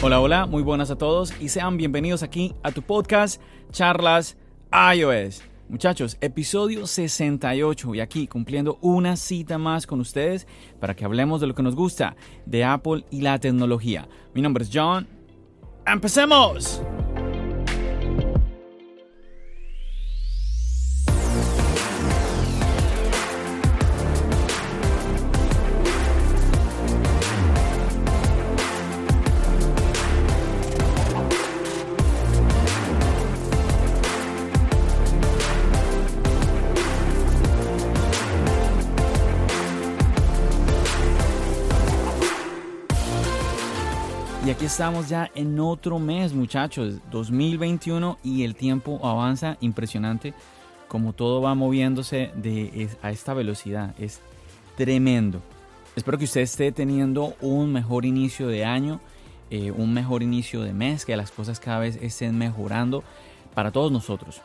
Hola, hola, muy buenas a todos y sean bienvenidos aquí a tu podcast Charlas iOS. Muchachos, episodio 68 y aquí cumpliendo una cita más con ustedes para que hablemos de lo que nos gusta de Apple y la tecnología. Mi nombre es John. ¡Empecemos! Estamos ya en otro mes, muchachos, 2021 y el tiempo avanza impresionante como todo va moviéndose de, a esta velocidad. Es tremendo. Espero que usted esté teniendo un mejor inicio de año, eh, un mejor inicio de mes, que las cosas cada vez estén mejorando para todos nosotros.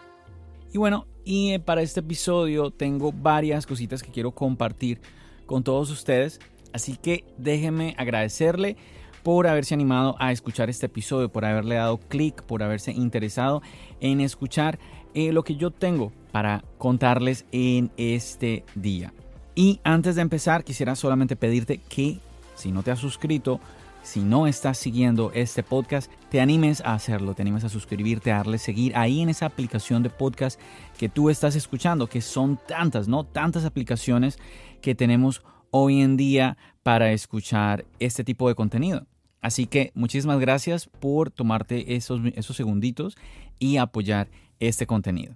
Y bueno, y eh, para este episodio tengo varias cositas que quiero compartir con todos ustedes. Así que déjenme agradecerle por haberse animado a escuchar este episodio, por haberle dado clic, por haberse interesado en escuchar eh, lo que yo tengo para contarles en este día. Y antes de empezar, quisiera solamente pedirte que si no te has suscrito, si no estás siguiendo este podcast, te animes a hacerlo, te animes a suscribirte, a darle seguir ahí en esa aplicación de podcast que tú estás escuchando, que son tantas, ¿no? Tantas aplicaciones que tenemos hoy en día para escuchar este tipo de contenido. Así que muchísimas gracias por tomarte esos, esos segunditos y apoyar este contenido.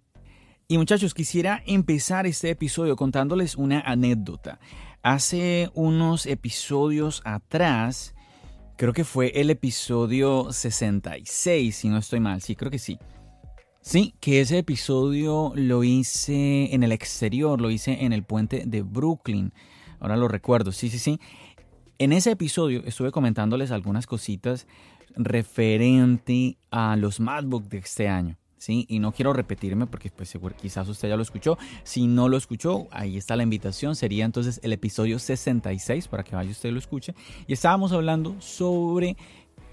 Y muchachos, quisiera empezar este episodio contándoles una anécdota. Hace unos episodios atrás, creo que fue el episodio 66, si no estoy mal, sí, creo que sí. Sí, que ese episodio lo hice en el exterior, lo hice en el puente de Brooklyn. Ahora lo recuerdo, sí, sí, sí. En ese episodio estuve comentándoles algunas cositas referente a los MacBook de este año. ¿sí? Y no quiero repetirme porque pues, quizás usted ya lo escuchó. Si no lo escuchó, ahí está la invitación. Sería entonces el episodio 66 para que vaya usted y lo escuche. Y estábamos hablando sobre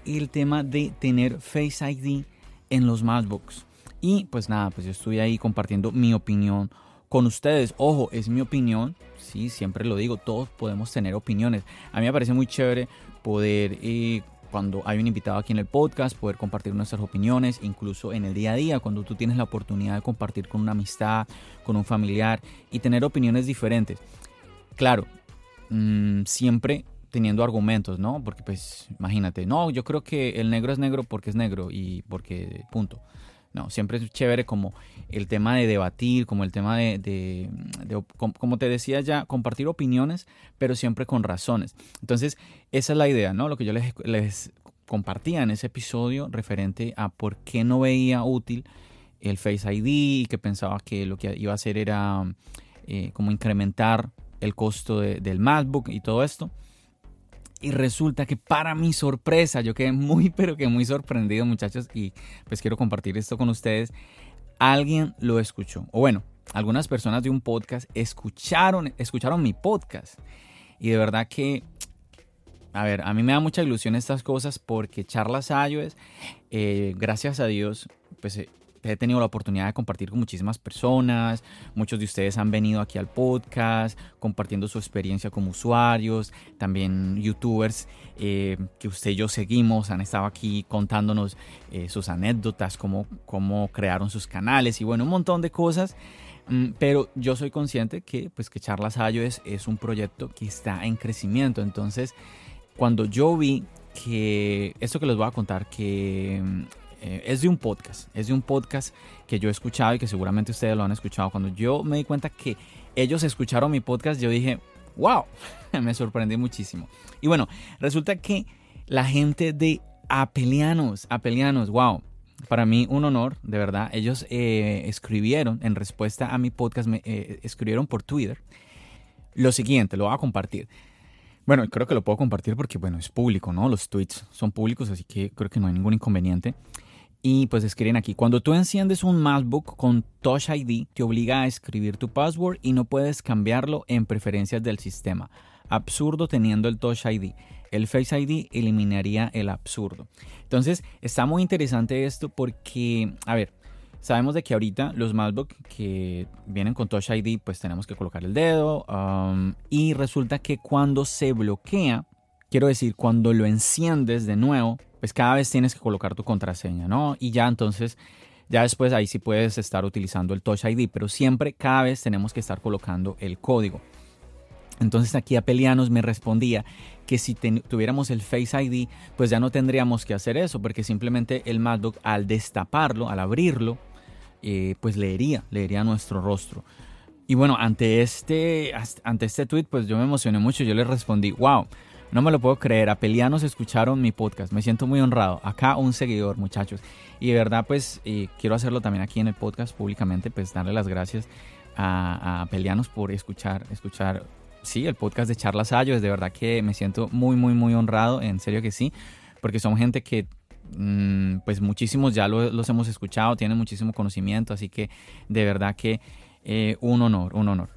el tema de tener Face ID en los MacBooks. Y pues nada, pues yo estuve ahí compartiendo mi opinión con ustedes. Ojo, es mi opinión, sí, siempre lo digo, todos podemos tener opiniones. A mí me parece muy chévere poder, eh, cuando hay un invitado aquí en el podcast, poder compartir nuestras opiniones, incluso en el día a día, cuando tú tienes la oportunidad de compartir con una amistad, con un familiar y tener opiniones diferentes. Claro, mm, siempre teniendo argumentos, ¿no? Porque pues imagínate, no, yo creo que el negro es negro porque es negro y porque punto. No, siempre es chévere como el tema de debatir, como el tema de, como te decía ya, compartir opiniones, pero siempre con razones. Entonces, esa es la idea, ¿no? Lo que yo les, les compartía en ese episodio referente a por qué no veía útil el Face ID y que pensaba que lo que iba a hacer era eh, como incrementar el costo del MacBook y todo esto. Y resulta que para mi sorpresa, yo quedé muy, pero que muy sorprendido, muchachos, y pues quiero compartir esto con ustedes. Alguien lo escuchó, o bueno, algunas personas de un podcast escucharon, escucharon mi podcast. Y de verdad que, a ver, a mí me da mucha ilusión estas cosas porque Charlas iOS, eh, gracias a Dios, pues eh, he tenido la oportunidad de compartir con muchísimas personas. Muchos de ustedes han venido aquí al podcast compartiendo su experiencia como usuarios. También youtubers eh, que usted y yo seguimos han estado aquí contándonos eh, sus anécdotas, cómo, cómo crearon sus canales y bueno, un montón de cosas. Mm, pero yo soy consciente que, pues, que Charlas iOS es un proyecto que está en crecimiento. Entonces, cuando yo vi que esto que les voy a contar, que eh, es de un podcast, es de un podcast que yo he escuchado y que seguramente ustedes lo han escuchado. Cuando yo me di cuenta que ellos escucharon mi podcast, yo dije, wow, me sorprendí muchísimo. Y bueno, resulta que la gente de Apelianos, Apelianos, wow, para mí un honor, de verdad. Ellos eh, escribieron en respuesta a mi podcast, me eh, escribieron por Twitter lo siguiente, lo voy a compartir. Bueno, creo que lo puedo compartir porque, bueno, es público, ¿no? Los tweets son públicos, así que creo que no hay ningún inconveniente. Y pues escriben aquí, cuando tú enciendes un MacBook con Touch ID, te obliga a escribir tu password y no puedes cambiarlo en preferencias del sistema. Absurdo teniendo el Touch ID. El Face ID eliminaría el absurdo. Entonces, está muy interesante esto porque, a ver, Sabemos de que ahorita los MacBook que vienen con Touch ID, pues tenemos que colocar el dedo. Um, y resulta que cuando se bloquea, quiero decir, cuando lo enciendes de nuevo, pues cada vez tienes que colocar tu contraseña, ¿no? Y ya entonces, ya después ahí sí puedes estar utilizando el Touch ID, pero siempre, cada vez tenemos que estar colocando el código. Entonces aquí Apelianos me respondía que si tuviéramos el Face ID, pues ya no tendríamos que hacer eso, porque simplemente el MacBook al destaparlo, al abrirlo, eh, pues leería, leería nuestro rostro. Y bueno, ante este, ante este tweet, pues yo me emocioné mucho. Yo le respondí, wow, no me lo puedo creer. Apelianos escucharon mi podcast. Me siento muy honrado. Acá un seguidor, muchachos. Y de verdad, pues quiero hacerlo también aquí en el podcast públicamente, pues darle las gracias a, a Apelianos por escuchar, escuchar, sí, el podcast de Charlas Ayos. De verdad que me siento muy, muy, muy honrado. En serio que sí. Porque son gente que Mm, pues muchísimos ya los hemos escuchado, tienen muchísimo conocimiento, así que de verdad que eh, un honor, un honor.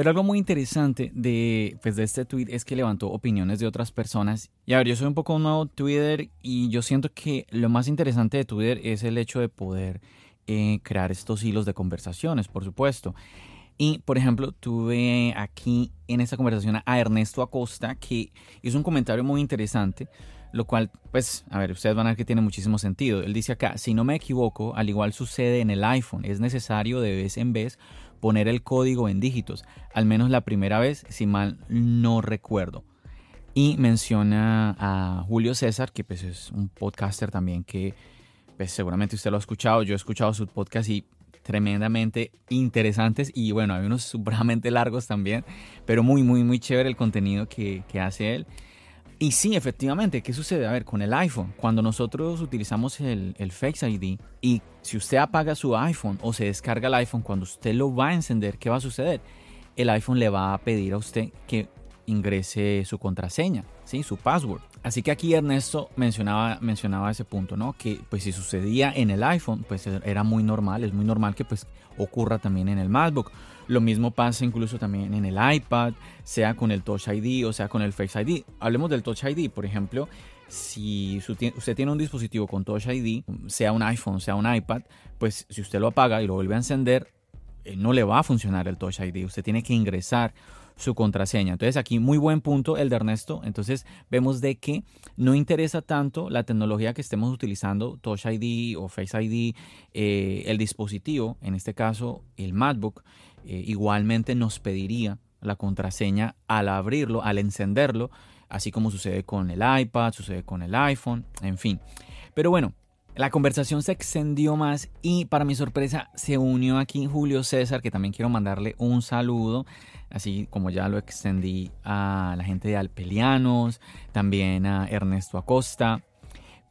Pero algo muy interesante de, pues de este tweet es que levantó opiniones de otras personas. Y a ver, yo soy un poco nuevo Twitter y yo siento que lo más interesante de Twitter es el hecho de poder eh, crear estos hilos de conversaciones, por supuesto. Y, por ejemplo, tuve aquí en esta conversación a Ernesto Acosta que hizo un comentario muy interesante lo cual, pues, a ver, ustedes van a ver que tiene muchísimo sentido. Él dice acá, si no me equivoco, al igual sucede en el iPhone, es necesario de vez en vez poner el código en dígitos, al menos la primera vez, si mal no recuerdo. Y menciona a Julio César, que pues es un podcaster también que pues seguramente usted lo ha escuchado, yo he escuchado sus podcasts y tremendamente interesantes y bueno, hay unos supremamente largos también, pero muy, muy, muy chévere el contenido que, que hace él. Y sí, efectivamente, ¿qué sucede? A ver, con el iPhone, cuando nosotros utilizamos el, Face ID y si usted apaga su iPhone o se descarga el iPhone, cuando usted lo va a encender, ¿qué va a suceder? El iPhone le va a pedir a usted que ingrese su contraseña, ¿sí? su password. Así que aquí Ernesto mencionaba, mencionaba ese punto, ¿no? Que pues si sucedía en el iPhone, pues era muy normal, es muy normal que pues ocurra también en el MacBook. Lo mismo pasa incluso también en el iPad, sea con el Touch ID o sea con el Face ID. Hablemos del Touch ID, por ejemplo, si usted tiene un dispositivo con Touch ID, sea un iPhone, sea un iPad, pues si usted lo apaga y lo vuelve a encender, eh, no le va a funcionar el Touch ID. Usted tiene que ingresar su contraseña. Entonces aquí muy buen punto el de Ernesto. Entonces vemos de que no interesa tanto la tecnología que estemos utilizando, Touch ID o Face ID, eh, el dispositivo, en este caso el MacBook, eh, igualmente nos pediría la contraseña al abrirlo, al encenderlo, así como sucede con el iPad, sucede con el iPhone, en fin. Pero bueno, la conversación se extendió más y para mi sorpresa se unió aquí Julio César, que también quiero mandarle un saludo, así como ya lo extendí a la gente de Alpelianos, también a Ernesto Acosta,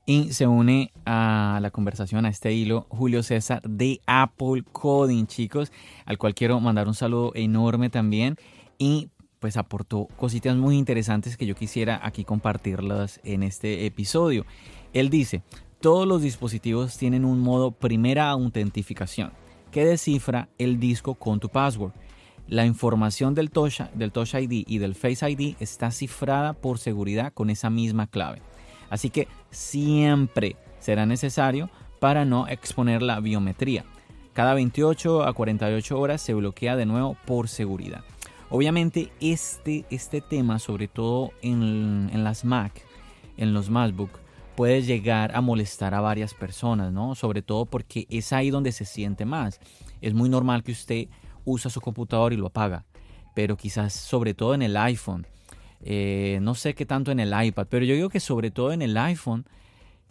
y se une a la conversación, a este hilo, Julio César de Apple Coding, chicos, al cual quiero mandar un saludo enorme también. Y pues aportó cositas muy interesantes que yo quisiera aquí compartirlas en este episodio. Él dice, todos los dispositivos tienen un modo primera autentificación que descifra el disco con tu password. La información del Touch, del Touch ID y del Face ID está cifrada por seguridad con esa misma clave. Así que siempre será necesario para no exponer la biometría. Cada 28 a 48 horas se bloquea de nuevo por seguridad. Obviamente este, este tema, sobre todo en, en las Mac, en los MacBook, puede llegar a molestar a varias personas, ¿no? Sobre todo porque es ahí donde se siente más. Es muy normal que usted usa su computador y lo apaga, pero quizás sobre todo en el iPhone eh, no sé qué tanto en el iPad, pero yo digo que sobre todo en el iPhone,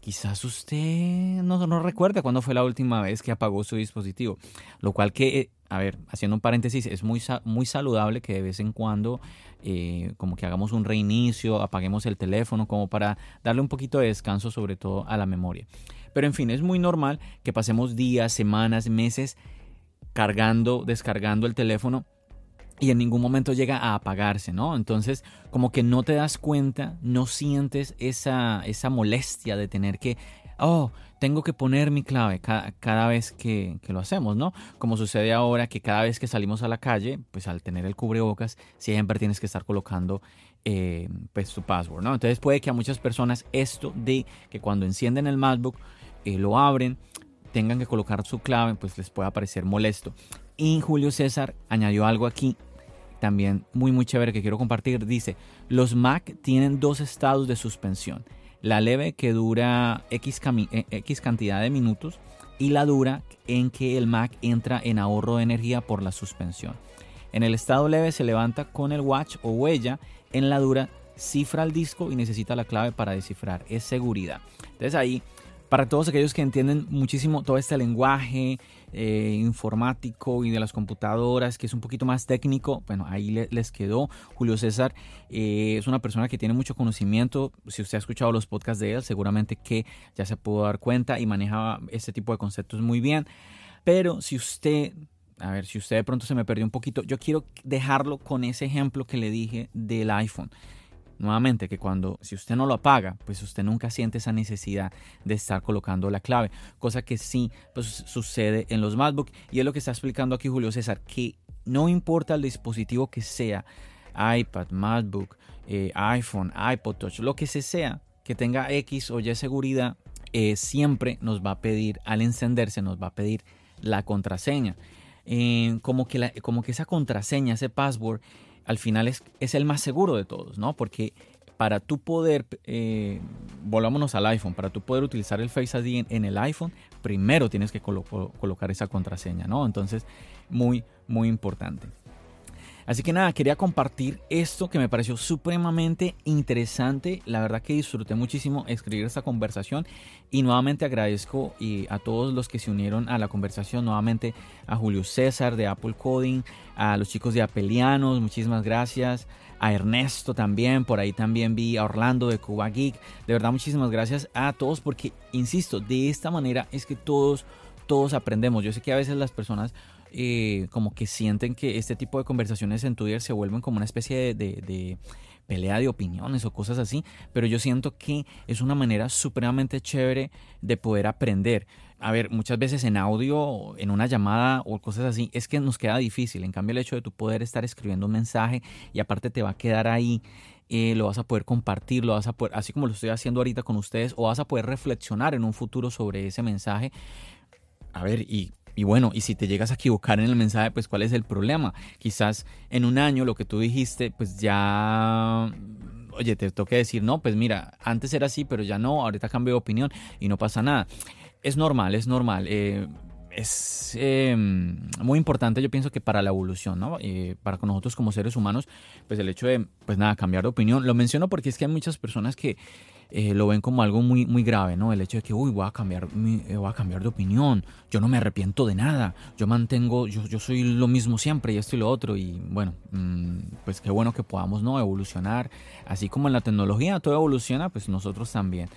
quizás usted no, no recuerda cuándo fue la última vez que apagó su dispositivo. Lo cual que, eh, a ver, haciendo un paréntesis, es muy, muy saludable que de vez en cuando eh, como que hagamos un reinicio, apaguemos el teléfono, como para darle un poquito de descanso sobre todo a la memoria. Pero en fin, es muy normal que pasemos días, semanas, meses cargando, descargando el teléfono y en ningún momento llega a apagarse, ¿no? Entonces, como que no te das cuenta, no sientes esa, esa molestia de tener que oh, tengo que poner mi clave cada, vez que, lo hacemos, ¿no? Como sucede ahora que cada vez que salimos a la calle, pues al tener el cubrebocas, siempre tienes que estar colocando eh, pues tu password, ¿no? Entonces puede que a muchas personas esto de que cuando encienden el MacBook, eh, lo abren, tengan que colocar su clave, pues les pueda parecer molesto. Y Julio César añadió algo aquí también muy muy chévere que quiero compartir. Dice, los Mac tienen dos estados de suspensión la leve que dura X, eh, X cantidad de minutos y la dura en que el Mac entra en ahorro de energía por la suspensión. En el estado leve se levanta con el watch o huella, en la dura cifra el disco y necesita la clave para descifrar, es seguridad. Entonces ahí para todos aquellos que entienden muchísimo todo este lenguaje eh, informático y de las computadoras, que es un poquito más técnico, bueno, ahí les quedó. Julio César eh, es una persona que tiene mucho conocimiento. Si usted ha escuchado los podcasts de él, seguramente que ya se pudo dar cuenta y maneja este tipo de conceptos muy bien. Pero si usted a ver, si usted de pronto se me perdió un poquito, yo quiero dejarlo con ese ejemplo que le dije del iPhone nuevamente que cuando si usted no lo apaga, pues usted nunca siente esa necesidad de estar colocando la clave, cosa que sí pues, sucede en los MacBook y es lo que está explicando aquí Julio César, que no importa el dispositivo que sea, iPad, MacBook, eh, iPhone, iPod Touch, lo que sea que tenga X o Y seguridad, eh, siempre nos va a pedir al encenderse, nos va a pedir la contraseña. Eh, como, que como que esa contraseña, ese password, al final es, es el más seguro de todos, ¿no? Porque para tú poder, eh, volvámonos al iPhone, para tú poder utilizar el Face ID en, el iPhone, primero tienes que colocar esa contraseña, ¿no? Entonces, muy, muy importante. Así que nada, quería compartir esto que me pareció supremamente interesante. La verdad que disfruté muchísimo escribir esta conversación y nuevamente agradezco a todos los que se unieron a la conversación, nuevamente a Julio César de Apple Coding, a los chicos de Apelianos, muchísimas gracias, a Ernesto también, por ahí también vi a Orlando de Cuba Geek. De verdad, muchísimas gracias a todos porque, insisto, de esta manera es que todos, todos aprendemos. Yo sé que a veces las personas eh, como que sienten que este tipo de conversaciones en Twitter se vuelven como una especie de, pelea de opiniones o cosas así, pero yo siento que es una manera supremamente chévere de poder aprender. A ver, muchas veces en audio, en una llamada o cosas así, es que nos queda difícil. En cambio, el hecho de tu poder estar escribiendo un mensaje y aparte te va a quedar ahí, eh, lo vas a poder compartir, lo vas a poder, así como lo estoy haciendo ahorita con ustedes, o vas a poder reflexionar en un futuro sobre ese mensaje. A ver, y y bueno, y si te llegas a equivocar en el mensaje, pues cuál es el problema. Quizás en un año lo que tú dijiste, pues ya, oye, te toque decir, no, pues mira, antes era así, pero ya no, ahorita cambio de opinión y no pasa nada. Es normal, es normal. Eh, es em, muy importante, yo pienso que para la evolución, ¿no? Eh, para nosotros como seres humanos, pues el hecho de, pues nada, cambiar de opinión. Lo menciono porque es que hay muchas personas que eh, lo ven como algo muy, muy grave, ¿no? El hecho de que, uy, voy a cambiar, eh, voy a cambiar de opinión, yo no me arrepiento de nada, yo mantengo, yo, yo soy lo mismo siempre y esto y lo otro, y bueno, mm, pues qué bueno que podamos, ¿no? Evolucionar, así como en la tecnología todo evoluciona, pues nosotros también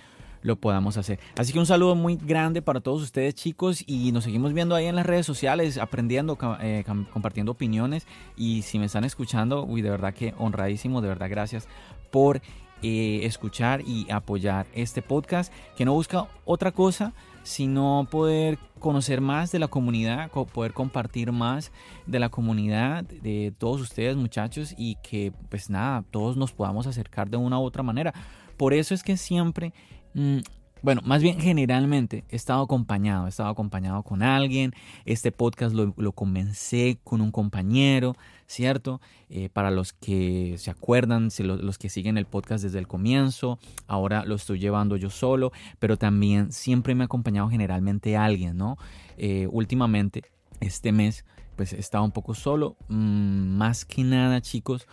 lo podamos hacer. Así que un saludo muy grande para todos ustedes chicos y nos seguimos viendo ahí en las redes sociales, aprendiendo, eh, compartiendo opiniones y si me están escuchando, uy, de verdad que honradísimo, de verdad gracias por eh, escuchar y apoyar este podcast que no busca otra cosa sino poder conocer más de la comunidad, poder compartir más de la comunidad de todos ustedes muchachos y que pues nada, todos nos podamos acercar de una u otra manera. Por eso es que siempre mm, bueno, más bien generalmente he estado acompañado, he estado acompañado con alguien. Este podcast lo, comencé con un compañero, ¿cierto? Eh, para los que se acuerdan, los, que siguen el podcast desde el comienzo, ahora lo estoy llevando yo solo, pero también siempre me ha acompañado generalmente alguien, ¿no? Eh, últimamente, este mes, pues he estado un poco solo, mm, más que nada, chicos,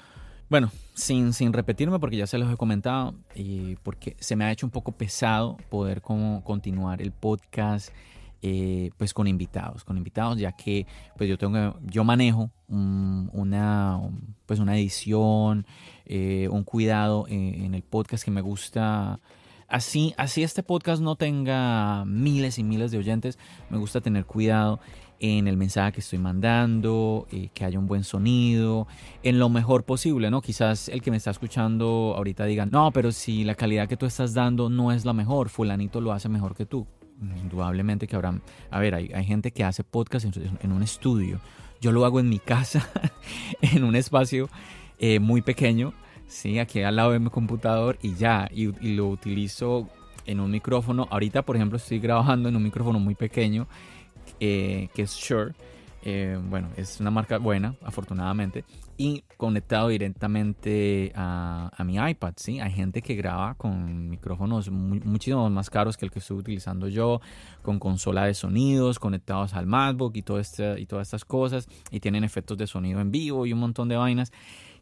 bueno, sin, sin repetirme porque ya se los he comentado y porque se me ha hecho un poco pesado poder como continuar el podcast eh, pues con invitados, con invitados ya que pues yo tengo yo manejo una pues una edición, eh, un cuidado en, en el podcast que me gusta. Así, así este podcast no tenga miles y miles de oyentes, me gusta tener cuidado en el mensaje que estoy mandando, eh, que haya un buen sonido, en lo mejor posible, ¿no? Quizás el que me está escuchando ahorita diga, no, pero si la calidad que tú estás dando no es la mejor, fulanito lo hace mejor que tú. Indudablemente que habrá, a ver, hay, gente que hace podcast en, un estudio, yo lo hago en mi casa, en un espacio eh, muy pequeño, sí, aquí al lado de mi computador y ya, y, y lo utilizo en un micrófono. Ahorita, por ejemplo, estoy grabando en un micrófono muy pequeño eh, que es Shure. Eh, bueno, es una marca buena, afortunadamente, y conectado directamente a, mi iPad, ¿sí? Hay gente que graba con micrófonos muchísimo más caros que el que estoy utilizando yo, con consola de sonidos conectados al MacBook y, todo este, y todas estas cosas, y tienen efectos de sonido en vivo y un montón de vainas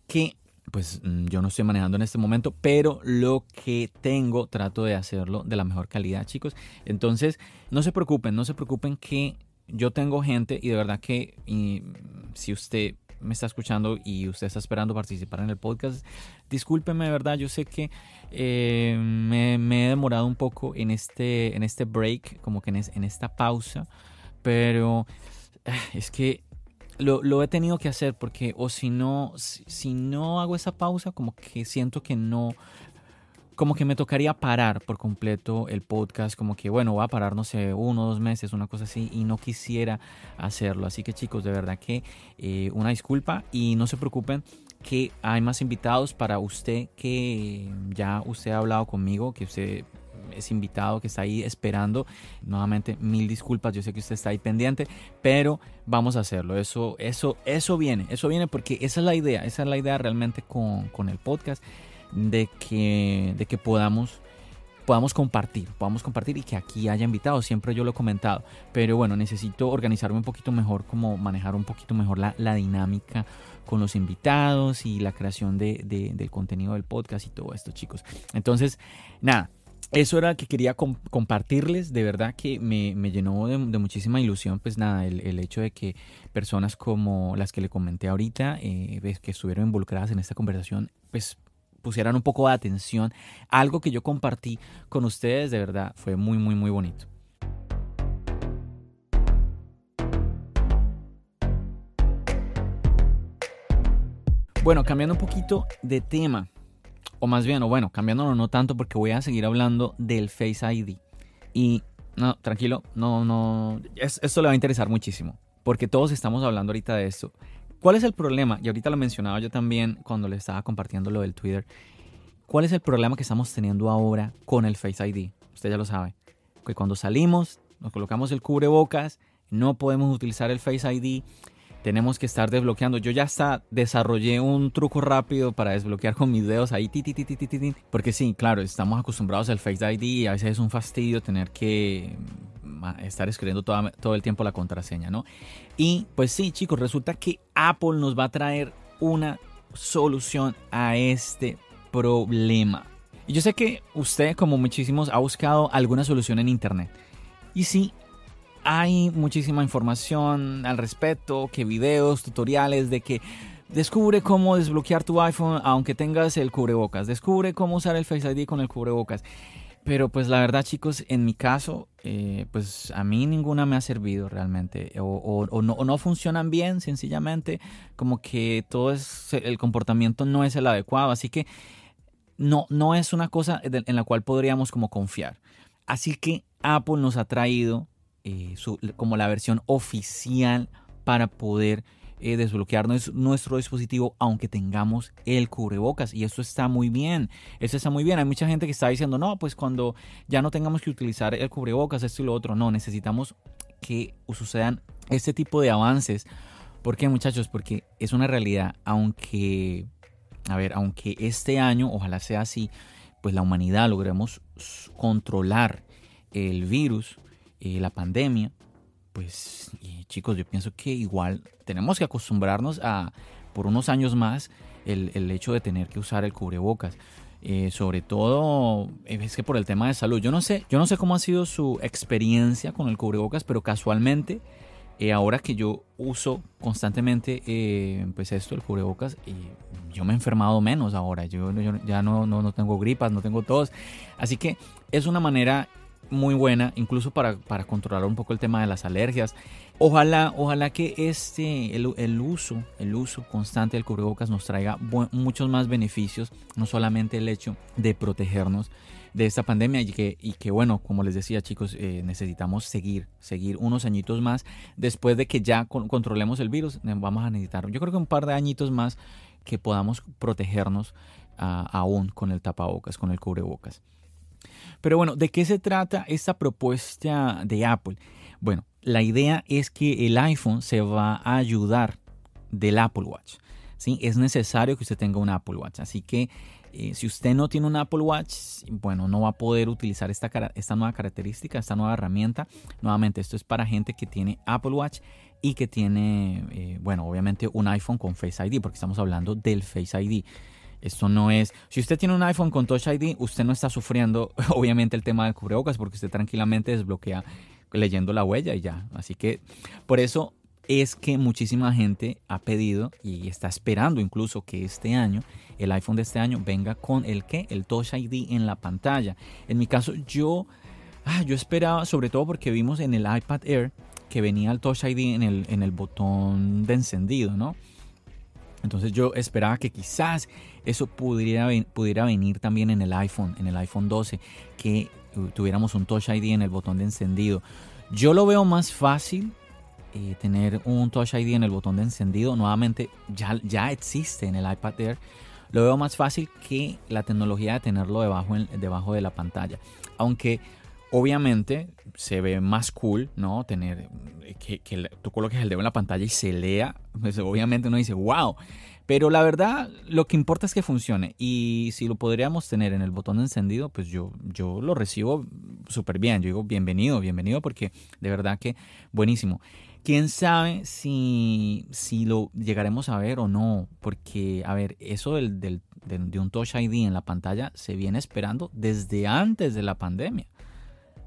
que pues mm, yo no estoy manejando en este momento, pero lo que tengo trato de hacerlo de la mejor calidad, chicos. Entonces, no se preocupen, no se preocupen que yo tengo gente y de verdad que si usted me está escuchando y usted está esperando participar en el podcast, discúlpeme de verdad, yo sé que eh, me, he demorado un poco en este, en este break, como que en, esta pausa, pero ah, es que lo, he tenido que hacer porque o si no, si no hago esa pausa, como que siento que no, como que me tocaría parar por completo el podcast, como que bueno, voy a parar, no sé, uno dos meses, una cosa así, y no quisiera hacerlo. Así que chicos, de verdad que eh, una disculpa y no se preocupen que hay más invitados para usted que ya usted ha hablado conmigo, que usted es invitado, que está ahí esperando. Nuevamente, mil disculpas, yo sé que usted está ahí pendiente, pero vamos a hacerlo. Eso, eso, eso viene, eso viene porque esa es la idea, esa es la idea realmente con, con el podcast de que, de que podamos podamos compartir, podamos compartir y que aquí haya invitados, siempre yo lo he comentado, pero bueno, necesito organizarme un poquito mejor, como manejar un poquito mejor la, la dinámica con los invitados y la creación de, del contenido del podcast y todo esto, chicos. Entonces, nada, eso era que quería compartirles, de verdad que me, me llenó de, muchísima ilusión, pues nada, el, el, hecho de que personas como las que le comenté ahorita, eh, que estuvieron involucradas en esta conversación, pues pusieran un poco de atención. Algo que yo compartí con ustedes, de verdad, fue muy, muy, muy bonito. Bueno, cambiando un poquito de tema, o más bien, o bueno, cambiándolo no tanto porque voy a seguir hablando del Face ID. Y no, tranquilo, no, no, esto le va a interesar muchísimo, porque todos estamos hablando ahorita de esto. ¿Cuál es el problema? Y ahorita lo mencionaba yo también cuando le estaba compartiendo lo del Twitter. ¿Cuál es el problema que estamos teniendo ahora con el Face ID? Usted ya lo sabe. Que cuando salimos, nos colocamos el cubrebocas, no podemos utilizar el Face ID, tenemos que estar desbloqueando. Yo ya hasta desarrollé un truco rápido para desbloquear con mis dedos ahí, ti, ti, ti, ti, porque sí, claro, estamos acostumbrados al Face ID y a veces es un fastidio tener que estar escribiendo todo el tiempo la contraseña, ¿no? Y pues sí, chicos, resulta que Apple nos va a traer una solución a este problema. Y yo sé que usted, como muchísimos, ha buscado alguna solución en Internet. Y sí, hay muchísima información al respecto, que videos, tutoriales de que descubre cómo desbloquear tu iPhone aunque tengas el cubrebocas, descubre cómo usar el Face ID con el cubrebocas. Pero pues la verdad chicos, en mi caso, eh, pues a mí ninguna me ha servido realmente. O, no, no, funcionan bien, sencillamente. Como que todo es, el comportamiento no es el adecuado. Así que no, no es una cosa en la cual podríamos como confiar. Así que Apple nos ha traído eh, como la versión oficial para poder eh, desbloquear nuestro dispositivo aunque tengamos el cubrebocas. Y eso está muy bien. Eso está muy bien. Hay mucha gente que está diciendo, no, pues cuando ya no tengamos que utilizar el cubrebocas, esto y lo otro. No, necesitamos que sucedan este tipo de avances. ¿Por qué, muchachos? Porque es una realidad. Aunque, a ver, aunque este año, ojalá sea así, pues la humanidad logremos controlar el virus, eh, la pandemia, pues chicos, yo pienso que igual tenemos que acostumbrarnos a, por unos años más, el, hecho de tener que usar el cubrebocas. Eh, sobre todo eh, es que por el tema de salud. Yo no sé, yo no sé cómo ha sido su experiencia con el cubrebocas, pero casualmente eh, ahora que yo uso constantemente pues esto, el cubrebocas, yo me he enfermado menos ahora. Yo, yo ya no, no, no tengo gripas, no tengo tos. Así que es una manera muy buena, incluso para, para, controlar un poco el tema de las alergias. Ojalá, ojalá que este, el, el uso, el uso constante del cubrebocas nos traiga muchos más beneficios, no solamente el hecho de protegernos de esta pandemia y que, y que bueno, como les decía chicos, eh, necesitamos seguir, seguir unos añitos más después de que ya controlemos el virus, eh, vamos a necesitar, yo creo que un par de añitos más que podamos protegernos ah, aún con el tapabocas, con el cubrebocas. Pero bueno, ¿de qué se trata esta propuesta de Apple? Bueno, la idea es que el iPhone se va a ayudar del Apple Watch. ¿sí? Es necesario que usted tenga un Apple Watch. Así que eh, si usted no tiene un Apple Watch, bueno, no va a poder utilizar esta, esta nueva característica, esta nueva herramienta. Nuevamente, esto es para gente que tiene Apple Watch y que tiene, eh, bueno, obviamente un iPhone con Face ID, porque estamos hablando del Face ID. Esto no es. Si usted tiene un iPhone con Touch ID, usted no está sufriendo, obviamente, el tema del cubrebocas, porque usted tranquilamente desbloquea leyendo la huella y ya. Así que por eso es que muchísima gente ha pedido y está esperando incluso que este año, el iPhone de este año, venga con el que? El Touch ID en la pantalla. En mi caso, yo, ah, yo esperaba, sobre todo porque vimos en el iPad Air que venía el Touch ID en el, en el botón de encendido, ¿no? Entonces yo esperaba que quizás eso pudiera, pudiera venir también en el iPhone, en el iPhone 12, que tuviéramos un Touch ID en el botón de encendido. Yo lo veo más fácil eh, tener un Touch ID en el botón de encendido. Nuevamente ya, ya existe en el iPad Air. Lo veo más fácil que la tecnología de tenerlo debajo, debajo de la pantalla. Aunque obviamente se ve más cool, ¿no? Tener que, que, tú coloques el dedo en la pantalla y se lea. Pues obviamente uno dice, wow. Pero la verdad, lo que importa es que funcione. Y si lo podríamos tener en el botón de encendido, pues yo, yo lo recibo súper bien. Yo digo, bienvenido, bienvenido, porque de verdad que buenísimo. Quién sabe si, si lo llegaremos a ver o no, porque, a ver, eso del, del, de un Touch ID en la pantalla se viene esperando desde antes de la pandemia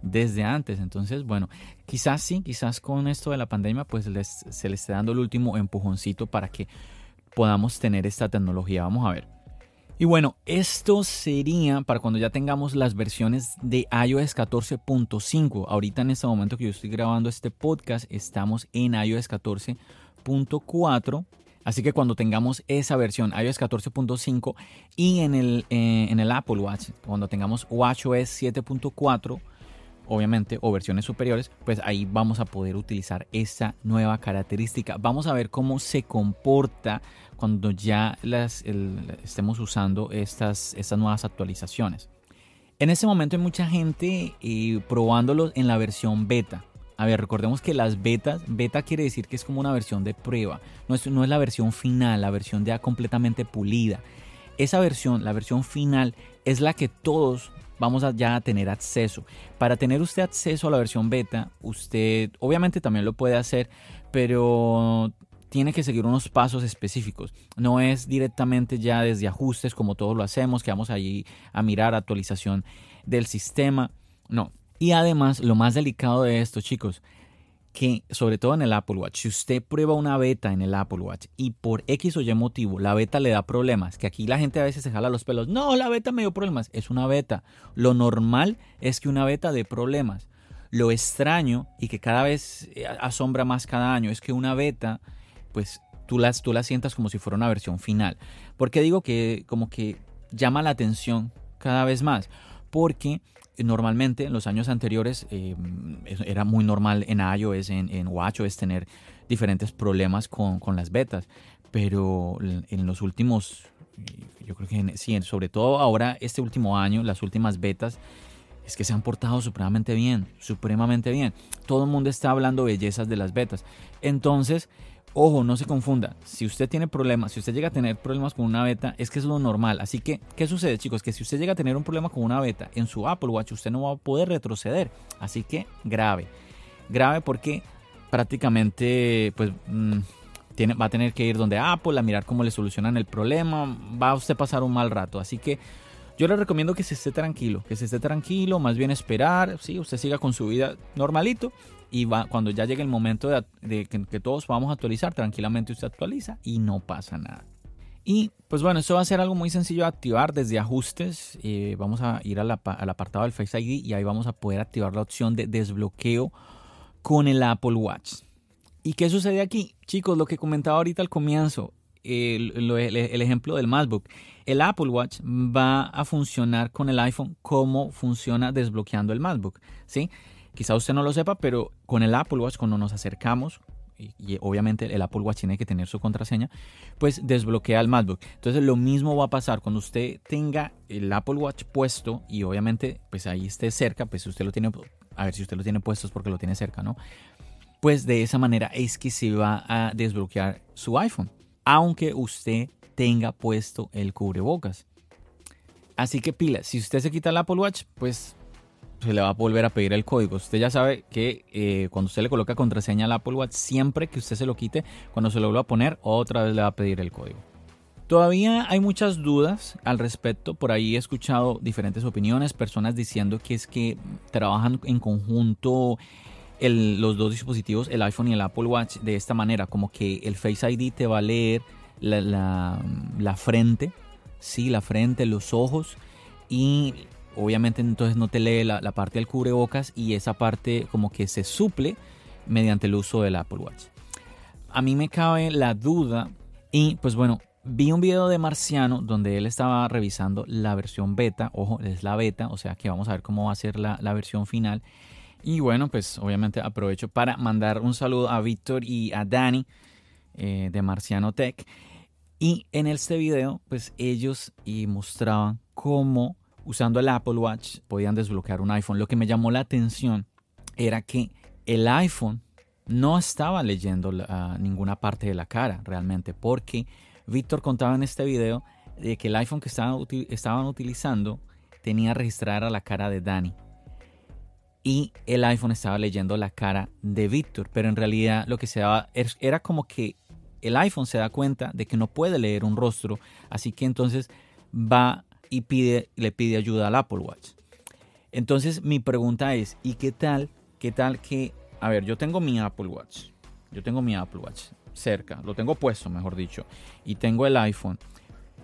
desde antes. Entonces, bueno, quizás sí, quizás con esto de la pandemia, pues se le esté dando el último empujoncito para que podamos tener esta tecnología. Vamos a ver. Y bueno, esto sería para cuando ya tengamos las versiones de iOS 14.5. Ahorita en este momento que yo estoy grabando este podcast, estamos en iOS 14.4. Así que cuando tengamos esa versión iOS 14.5 y en el, eh, en el Apple Watch, cuando tengamos WatchOS 7.4, obviamente, o versiones superiores, pues ahí vamos a poder utilizar esta nueva característica. Vamos a ver cómo se comporta cuando ya estemos usando estas, estas nuevas actualizaciones. En este momento hay mucha gente eh, probándolo en la versión beta. A ver, recordemos que las betas, beta quiere decir que es como una versión de prueba, no es, no es la versión final, la versión ya completamente pulida. Esa versión, la versión final, es la que todos vamos a ya a tener acceso. Para tener usted acceso a la versión beta, usted obviamente también lo puede hacer, pero tiene que seguir unos pasos específicos. No es directamente ya desde ajustes como todos lo hacemos, que vamos allí a mirar actualización del sistema. No. Y además, lo más delicado de esto, chicos, que sobre todo en el Apple Watch, si usted prueba una beta en el Apple Watch y por X o Y motivo la beta le da problemas, que aquí la gente a veces se jala los pelos, no, la beta me dio problemas, es una beta. Lo normal es que una beta dé problemas. Lo extraño y que cada vez eh, asombra más cada año es que una beta, pues tú las, tú la sientas como si fuera una versión final. porque digo que como que llama la atención cada vez más? Porque normalmente en los años anteriores eh, era muy normal en iOS, en, en WatchOS tener diferentes problemas con, con, las betas, pero en los últimos, yo creo que sí, sobre todo ahora este último año, las últimas betas, es que se han portado supremamente bien, supremamente bien. Todo el mundo está hablando bellezas de las betas. Entonces, Ojo, no se confunda. Si usted tiene problemas, si usted llega a tener problemas con una beta, es que es lo normal. Así que, ¿qué sucede, chicos? Que si usted llega a tener un problema con una beta en su Apple Watch, usted no va a poder retroceder. Así que, grave. Grave porque prácticamente, pues, mm, tiene, va a tener que ir donde Apple a mirar cómo le solucionan el problema. Va a usted pasar un mal rato. Así que, yo le recomiendo que se esté tranquilo, que se esté tranquilo, más bien esperar, sí, usted siga con su vida normalito y va, cuando ya llegue el momento de, que, todos vamos a actualizar, tranquilamente usted actualiza y no pasa nada. Y pues bueno, esto va a ser algo muy sencillo de activar desde ajustes. Eh, vamos a ir al apartado del Face ID y ahí vamos a poder activar la opción de desbloqueo con el Apple Watch. ¿Y qué sucede aquí? Chicos, lo que comentaba ahorita al comienzo, el, el, ejemplo del MacBook. El Apple Watch va a funcionar con el iPhone como funciona desbloqueando el MacBook. ¿sí? Quizá usted no lo sepa, pero con el Apple Watch cuando nos acercamos, y, obviamente el Apple Watch tiene que tener su contraseña, pues desbloquea el MacBook. Entonces lo mismo va a pasar cuando usted tenga el Apple Watch puesto y obviamente pues ahí esté cerca, pues usted lo tiene, a ver si usted lo tiene puesto es porque lo tiene cerca, ¿no? Pues de esa manera es que se va a desbloquear su iPhone, aunque usted tenga puesto el cubrebocas. Así que pila, si usted se quita el Apple Watch, pues se le va a volver a pedir el código. Usted ya sabe que eh, cuando usted le coloca contraseña al Apple Watch, siempre que usted se lo quite, cuando se lo vuelva a poner, otra vez le va a pedir el código. Todavía hay muchas dudas al respecto. Por ahí he escuchado diferentes opiniones, personas diciendo que es que trabajan en conjunto los dos dispositivos, el iPhone y el Apple Watch, de esta manera, como que el Face ID te va a leer la, la frente, sí, la frente, los ojos y obviamente entonces no te lee la, parte del cubrebocas y esa parte como que se suple mediante el uso del Apple Watch. A mí me cabe la duda y pues bueno, vi un video de Marciano donde él estaba revisando la versión beta, ojo, es la beta, o sea que vamos a ver cómo va a ser la, versión final. Y bueno, pues obviamente aprovecho para mandar un saludo a Víctor y a Dani eh, de Marciano Tech. Y en este video, pues ellos y mostraban cómo usando el Apple Watch podían desbloquear un iPhone. Lo que me llamó la atención era que el iPhone no estaba leyendo ninguna parte de la cara realmente, porque Víctor contaba en este video de que el iPhone que estaban, estaban utilizando tenía registrada la cara de Dani. Y el iPhone estaba leyendo la cara de Víctor, pero en realidad lo que se daba er, era como que el iPhone se da cuenta de que no puede leer un rostro, así que entonces va y pide, le pide ayuda al Apple Watch. Entonces mi pregunta es, ¿y qué tal? ¿Qué tal que, a ver, yo tengo mi Apple Watch, yo tengo mi Apple Watch cerca, lo tengo puesto, mejor dicho, y tengo el iPhone,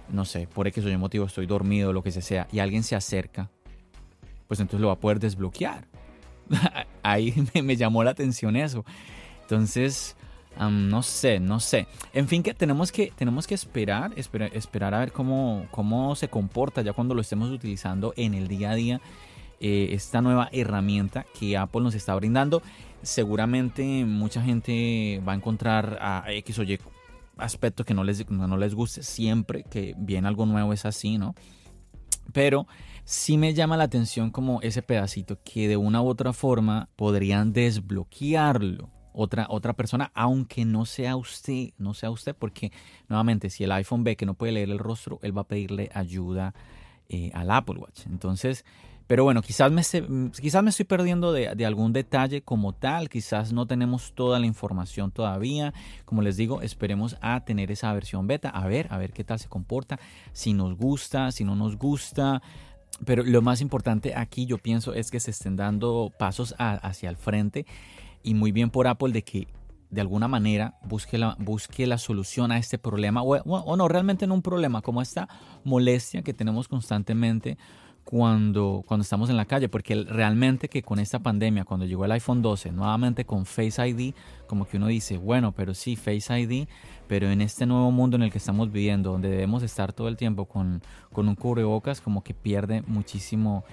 no sé, por X o motivo estoy dormido, lo que sea, y alguien se acerca, pues entonces lo va a poder desbloquear. Ahí me, me llamó la atención eso. Entonces, no sé, no sé. En fin, que tenemos que, tenemos que esperar, esperar, a ver cómo, cómo se comporta ya cuando lo estemos utilizando en el día a día. Eh, esta nueva herramienta que Apple nos está brindando. Seguramente mucha gente va a encontrar a X o Y aspectos que no les, no les guste. Siempre que viene algo nuevo es así, ¿no? Pero sí me llama la atención como ese pedacito que de una u otra forma podrían desbloquearlo otra, otra persona, aunque no sea usted, no sea usted, porque nuevamente si el iPhone ve que no puede leer el rostro, él va a pedirle ayuda eh, al Apple Watch. Entonces, pero bueno, quizás me, quizás me estoy perdiendo de, algún detalle como tal, quizás no tenemos toda la información todavía. Como les digo, esperemos a tener esa versión beta, a ver, a ver qué tal se comporta, si nos gusta, si no nos gusta. Pero lo más importante aquí yo pienso es que se estén dando pasos hacia el frente y muy bien por Apple de que de alguna manera busque la, busque la solución a este problema, o, no, realmente no un problema, como esta molestia que tenemos constantemente cuando, cuando estamos en la calle, porque realmente que con esta pandemia, cuando llegó el iPhone 12, nuevamente con Face ID, como que uno dice, bueno, pero sí, Face ID, pero en este nuevo mundo en el que estamos viviendo, donde debemos estar todo el tiempo con, con un cubrebocas, como que pierde muchísimo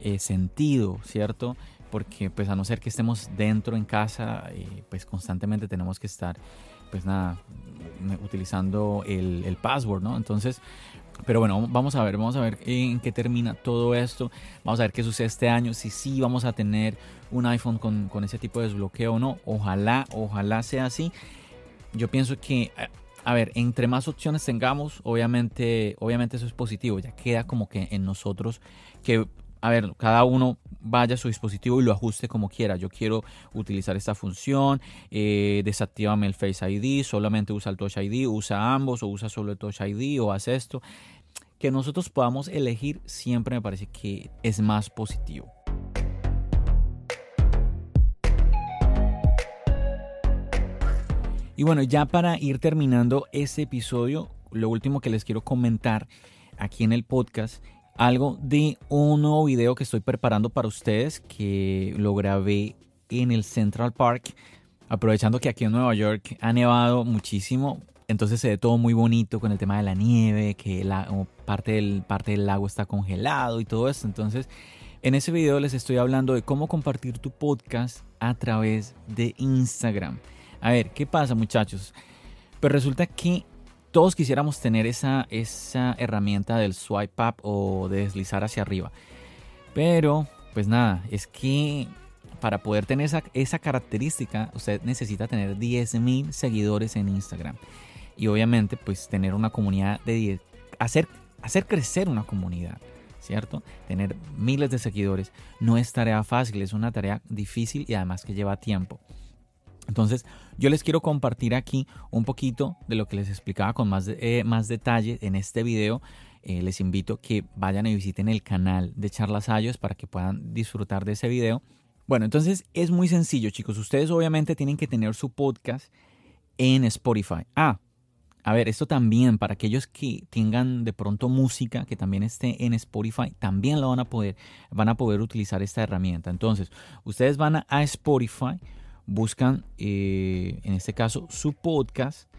eh, sentido, ¿cierto? Porque pues a no ser que estemos dentro en casa, eh, pues constantemente tenemos que estar, pues nada, utilizando el, el, password, ¿no? Entonces, pero bueno, vamos a ver, vamos a ver en qué termina todo esto, vamos a ver qué sucede este año, si sí vamos a tener un iPhone con, con ese tipo de desbloqueo o no, ojalá, ojalá sea así. Yo pienso que a ver, entre más opciones tengamos, obviamente, obviamente eso es positivo, ya queda como que en nosotros que a ver, cada uno vaya a su dispositivo y lo ajuste como quiera. Yo quiero utilizar esta función, eh, desactivame el Face ID, solamente usa el Touch ID, usa ambos o usa solo el Touch ID o haz esto. Que nosotros podamos elegir siempre me parece que es más positivo. Y bueno, ya para ir terminando este episodio, lo último que les quiero comentar aquí en el podcast, algo de un nuevo video que estoy preparando para ustedes, que lo grabé en el Central Park, aprovechando que aquí en Nueva York ha nevado muchísimo. Entonces se ve todo muy bonito con el tema de la nieve, que la, parte, del, parte del lago está congelado y todo eso. Entonces, en ese video les estoy hablando de cómo compartir tu podcast a través de Instagram. A ver, ¿qué pasa muchachos? Pues resulta que todos quisiéramos tener esa, esa herramienta del swipe up o de deslizar hacia arriba. Pero, pues nada, es que para poder tener esa, esa característica, usted necesita tener 10.000 seguidores en Instagram. Y obviamente, pues tener una comunidad de 10, hacer, hacer crecer una comunidad. ¿cierto? Tener miles de seguidores no es tarea fácil, es una tarea difícil y además que lleva tiempo. Entonces, yo les quiero compartir aquí un poquito de lo que les explicaba con más, eh, más detalle en este video. Eh, les invito que vayan y visiten el canal de Charlas Ayos para que puedan disfrutar de ese video. Bueno, entonces es muy sencillo, chicos. Ustedes obviamente tienen que tener su podcast en Spotify. Ah, a ver, esto también para aquellos que tengan de pronto música que también esté en Spotify, también lo van a poder, van a poder utilizar esta herramienta. Entonces, ustedes van a Spotify, buscan eh, en este caso su podcast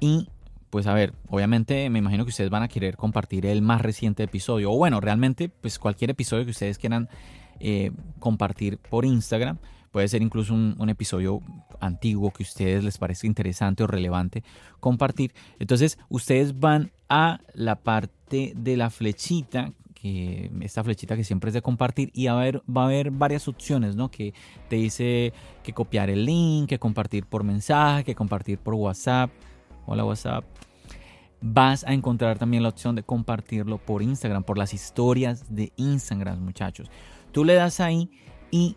y pues a ver, obviamente me imagino que ustedes van a querer compartir el más reciente episodio o bueno, realmente pues cualquier episodio que ustedes quieran eh, compartir por Instagram. Puede ser incluso un, episodio antiguo que a ustedes les parezca interesante o relevante compartir. Entonces ustedes van a la parte de la flechita que esta flechita que siempre es de compartir y a haber, va a haber varias opciones, ¿no? Que te dice que copiar el link, que compartir por mensaje, que compartir por WhatsApp. Hola WhatsApp. Vas a encontrar también la opción de compartirlo por Instagram, por las historias de Instagram, muchachos. Tú le das ahí y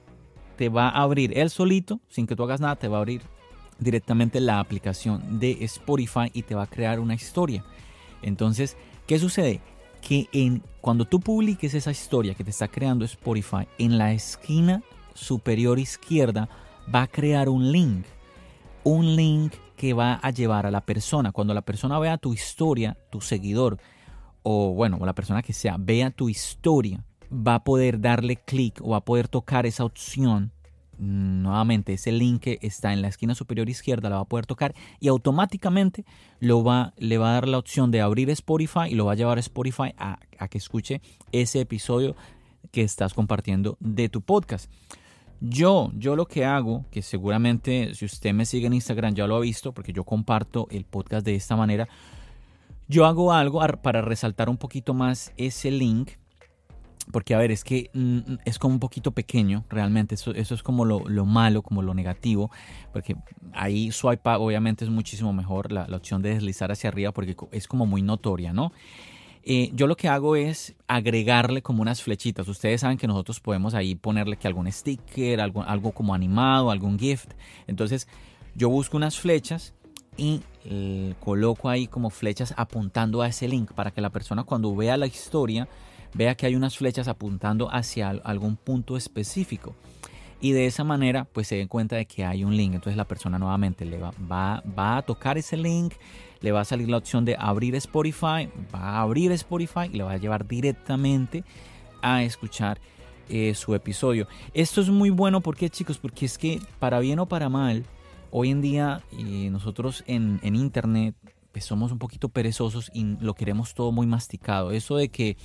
te va a abrir él solito, sin que tú hagas nada, te va a abrir directamente la aplicación de Spotify y te va a crear una historia. Entonces, ¿qué sucede? Que en, cuando tú publiques esa historia que te está creando Spotify, en la esquina superior izquierda va a crear un link. Un link que va a llevar a la persona. Cuando la persona vea tu historia, tu seguidor, o bueno, la persona que sea, vea tu historia, va a poder darle clic o va a poder tocar esa opción. Nuevamente, ese link que está en la esquina superior izquierda la va a poder tocar y automáticamente lo va, le va a dar la opción de abrir Spotify y lo va a llevar a Spotify a, a que escuche ese episodio que estás compartiendo de tu podcast. Yo, yo lo que hago, que seguramente si usted me sigue en Instagram ya lo ha visto, porque yo comparto el podcast de esta manera, yo hago algo para resaltar un poquito más ese link porque, a ver, es que mm, es como un poquito pequeño, realmente. Eso, es como lo, lo, malo, como lo negativo. Porque ahí swipe obviamente, es muchísimo mejor la, opción de deslizar hacia arriba, porque es como muy notoria, ¿no? Eh, yo lo que hago es agregarle como unas flechitas. Ustedes saben que nosotros podemos ahí ponerle que algún sticker, algo, algo como animado, algún gift. Entonces, yo busco unas flechas y eh, coloco ahí como flechas apuntando a ese link para que la persona cuando vea la historia vea que hay unas flechas apuntando hacia algún punto específico. Y de esa manera, pues se den cuenta de que hay un link. Entonces la persona nuevamente le va, va, a tocar ese link, le va a salir la opción de abrir Spotify, va a abrir Spotify y le va a llevar directamente a escuchar eh, su episodio. Esto es muy bueno porque chicos, porque es que para bien o para mal, hoy en día eh, nosotros en, en internet pues somos un poquito perezosos y lo queremos todo muy masticado. Eso de que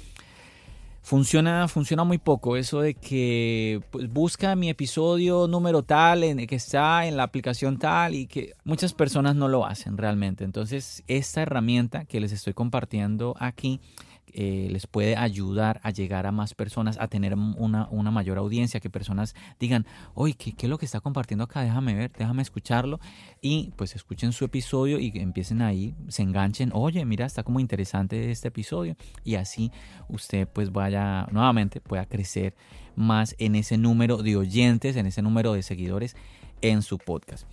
funciona, funciona muy poco. Eso de que pues, busca mi episodio número tal, en, que está en la aplicación tal, y que muchas personas no lo hacen realmente. Entonces, esta herramienta que les estoy compartiendo aquí eh, les puede ayudar a llegar a más personas, a tener una, una mayor audiencia, que personas digan, oye, ¿qué, ¿qué, es lo que está compartiendo acá? Déjame ver, déjame escucharlo. Y pues escuchen su episodio y empiecen ahí, se enganchen, oye, mira, está como interesante este episodio. Y así usted pues vaya, nuevamente, pueda crecer más en ese número de oyentes, en ese número de seguidores en su podcast.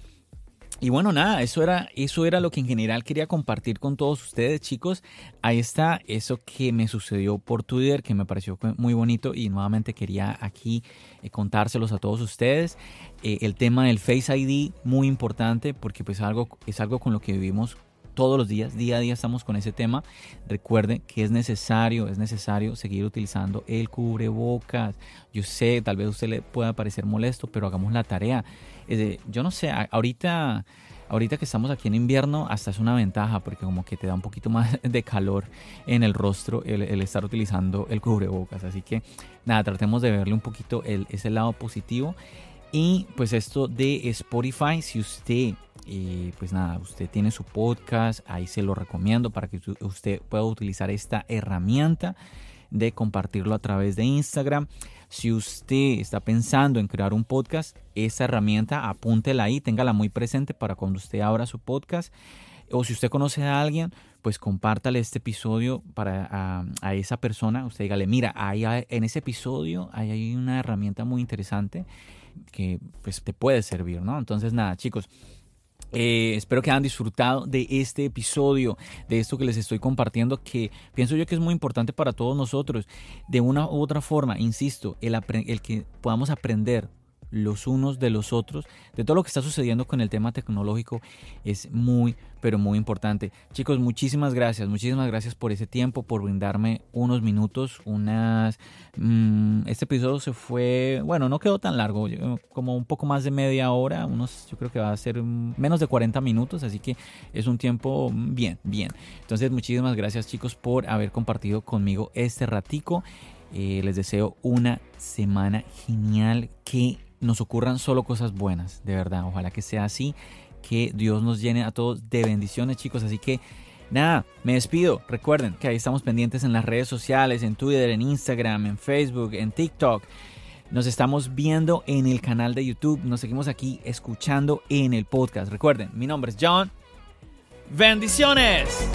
Y bueno, nada, eso era, eso era lo que en general quería compartir con todos ustedes, chicos. Ahí está eso que me sucedió por Twitter, que me pareció muy bonito y nuevamente quería aquí eh, contárselos a todos ustedes. Eh, el tema del Face ID, muy importante, porque pues algo, es algo con lo que vivimos todos los días, día a día estamos con ese tema. Recuerden que es necesario, es necesario seguir utilizando el cubrebocas. Yo sé, tal vez a usted le pueda parecer molesto, pero hagamos la tarea. Yo no sé, ahorita ahorita que estamos aquí en invierno, hasta es una ventaja porque como que te da un poquito más de calor en el rostro el, estar utilizando el cubrebocas. Así que nada, tratemos de verle un poquito ese lado positivo. Y pues esto de Spotify, si usted, eh, pues nada, usted tiene su podcast, ahí se lo recomiendo para que usted pueda utilizar esta herramienta de compartirlo a través de Instagram. Si usted está pensando en crear un podcast, esa herramienta apúntela ahí, téngala muy presente para cuando usted abra su podcast. O si usted conoce a alguien, pues compártale este episodio para a, esa persona. Usted dígale, mira, ahí en ese episodio hay una herramienta muy interesante que pues te puede servir, ¿no? Entonces nada, chicos. Eh, espero que hayan disfrutado de este episodio, de esto que les estoy compartiendo, que pienso yo que es muy importante para todos nosotros. De una u otra forma, insisto, el, el que podamos aprender los unos de los otros, de todo lo que está sucediendo con el tema tecnológico, es muy, pero muy importante. Chicos, muchísimas gracias, muchísimas gracias por ese tiempo, por brindarme unos minutos, unas... Mm, este episodio se fue, bueno, no quedó tan largo, como un poco más de media hora, unos, yo creo que va a ser menos de 40 minutos, así que es un tiempo bien, bien. Entonces, muchísimas gracias chicos por haber compartido conmigo este ratico. Eh, les deseo una semana genial que nos ocurran solo cosas buenas, de verdad. Ojalá que sea así, que Dios nos llene a todos de bendiciones, chicos. Así que nada, me despido. Recuerden que ahí estamos pendientes en las redes sociales, en Twitter, en Instagram, en Facebook, en TikTok. Nos estamos viendo en el canal de YouTube. Nos seguimos aquí escuchando en el podcast. Recuerden, mi nombre es John. Bendiciones.